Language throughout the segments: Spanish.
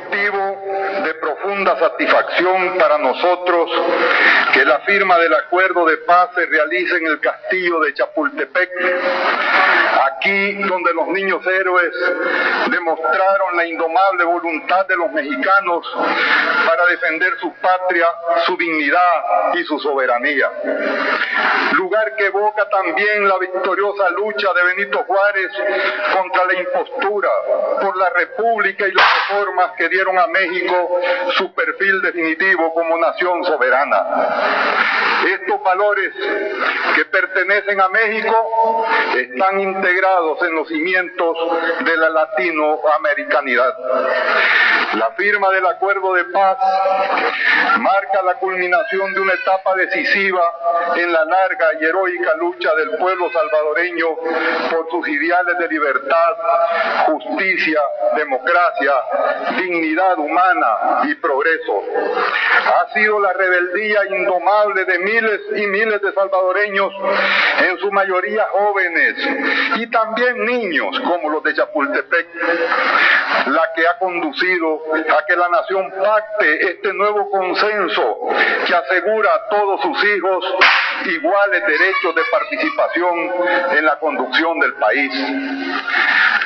motivo de profunda satisfacción para nosotros que la firma del acuerdo de paz se realice en el castillo de Chapultepec, aquí donde los niños héroes demostraron la indomable voluntad de los mexicanos para defender su patria, su dignidad y su soberanía. Que evoca también la victoriosa lucha de Benito Juárez contra la impostura por la república y las reformas que dieron a México su perfil definitivo como nación soberana. Estos valores que pertenecen a México están integrados en los cimientos de la latinoamericanidad. La firma del acuerdo de paz marca la culminación de una etapa decisiva en la larga y heroica lucha del pueblo salvadoreño por sus ideales de libertad, justicia, democracia, dignidad humana y progreso. Ha sido la rebeldía indomable de miles y miles de salvadoreños, en su mayoría jóvenes y también niños como los de Chapultepec, la que ha conducido a que la nación pacte este nuevo consenso que asegura a todos sus hijos iguales derechos de participación en la conducción del país.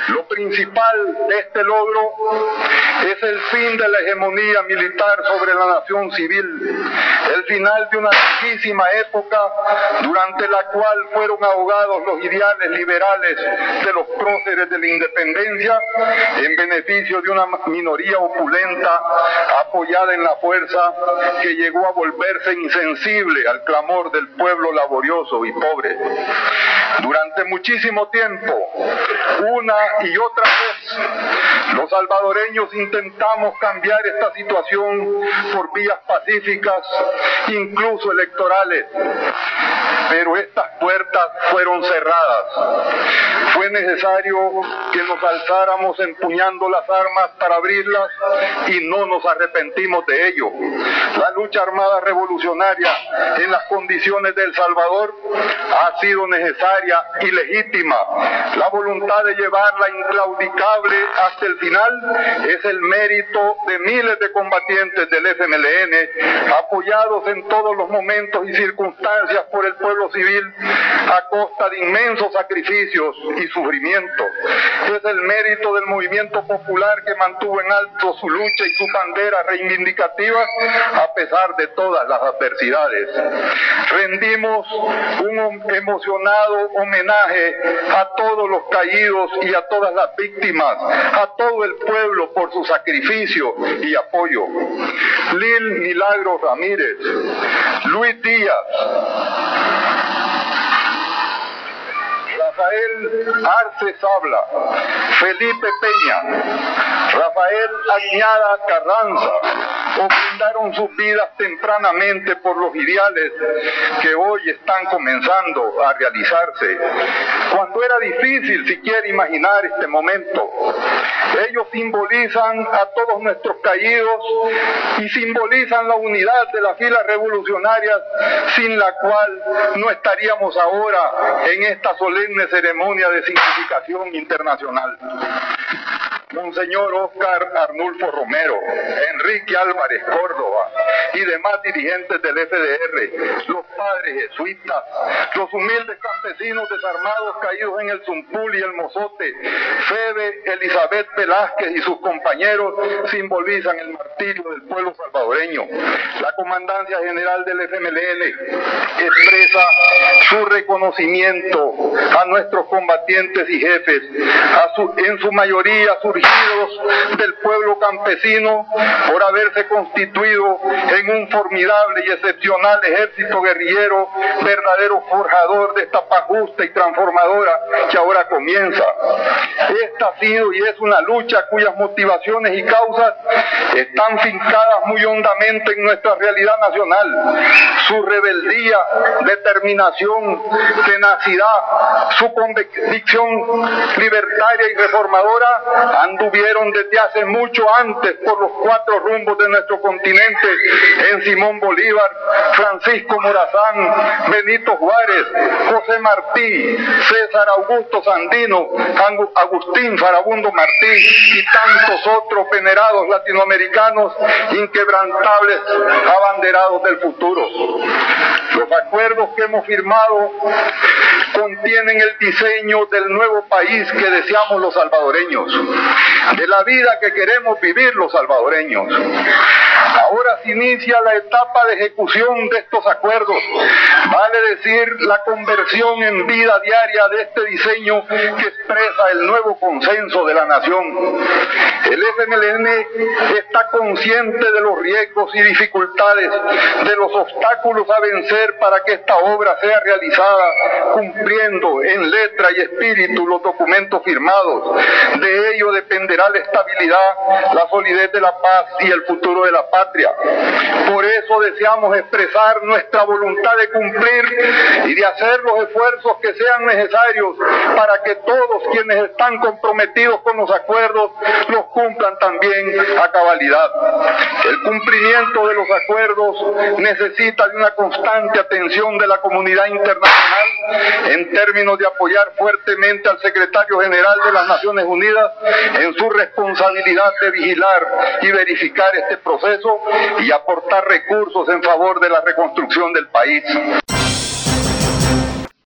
Lo principal de este logro es el fin de la hegemonía militar sobre la nación civil, el final de una larguísima época durante la cual fueron ahogados los ideales liberales de los próceres de la independencia en beneficio de una minoría opulenta apoyada en la fuerza que llegó a volverse insensible al clamor del pueblo laborioso y pobre. Durante muchísimo tiempo, una y otra vez, los salvadoreños intentamos cambiar esta situación por vías pacíficas, incluso electorales, pero estas puertas fueron cerradas. Fue necesario que nos alzáramos empuñando las armas para abrirlas y no nos arrepentimos de ello. La lucha armada revolucionaria en las condiciones de El Salvador ha sido necesaria y legítima. La voluntad de llevarla inclaudicable hasta el final es el mérito de miles de combatientes del FMLN, apoyados en todos los momentos y circunstancias por el pueblo civil a costa de inmensos sacrificios y sufrimientos. Es el mérito del movimiento popular que mantuvo en alto su lucha y su bandera reivindicativa a pesar de todas las adversidades. Rendimos un emocionado homenaje a todos los caídos y a todas las víctimas, a todo el pueblo por su sacrificio y apoyo. Lil Milagro Ramírez, Luis Díaz, Rafael Arce Sabla, Felipe Peña, Rafael Añada Carranza, ofrendaron sus vidas tempranamente por los ideales que hoy están comenzando a realizarse. Cuando era difícil siquiera imaginar este momento, ellos simbolizan a todos nuestros caídos y simbolizan la unidad de las filas revolucionarias sin la cual no estaríamos ahora en esta solemne ceremonia de significación internacional. Monseñor Oscar Arnulfo Romero, Enrique Álvarez Córdoba y demás dirigentes del FDR, los padres jesuitas, los humildes campesinos desarmados caídos en el Zumpul y el Mozote, Febe, Elizabeth Velázquez y sus compañeros simbolizan el martirio del pueblo salvadoreño. La Comandancia General del FMLN expresa su reconocimiento a nuestros combatientes y jefes, en su mayoría surgidos del pueblo campesino por haberse constituido en un formidable y excepcional ejército guerrillero, verdadero forjador de esta paz justa y transformadora que ahora comienza. Esta ha sido y es una lucha cuyas motivaciones y causas están fincadas muy hondamente en nuestra realidad nacional. Su rebeldía, determinación, tenacidad, su convicción libertaria y reformadora anduvieron desde hace mucho antes por los cuatro rumbos de nuestro continente en Simón Bolívar, Francisco Morazán, Benito Juárez, José Martí, César Augusto Sandino, Agustín Farabundo Martí y tantos otros venerados latinoamericanos inquebrantables abanderados del futuro. Los acuerdos que hemos firmado contienen el diseño del nuevo país que deseamos los salvadoreños, de la vida que queremos vivir los salvadoreños. Ahora se inicia la etapa de ejecución de estos acuerdos, vale decir la conversión en vida diaria de este diseño que expresa el nuevo consenso de la nación. El FMLN está consciente de los riesgos y dificultades, de los obstáculos a vencer para que esta obra sea realizada cumpliendo en letra y espíritu los documentos firmados. De ello dependerá la estabilidad, la solidez de la paz y el futuro de la patria. Por eso deseamos expresar nuestra voluntad de cumplir y de hacer los esfuerzos que sean necesarios para que todos quienes están comprometidos con los acuerdos los cumplan también a cabalidad. El cumplimiento de los acuerdos necesita de una constante atención de la comunidad internacional en términos de apoyar fuertemente al secretario general de las Naciones Unidas en su responsabilidad de vigilar y verificar este proceso y aportar recursos en favor de la reconstrucción del país.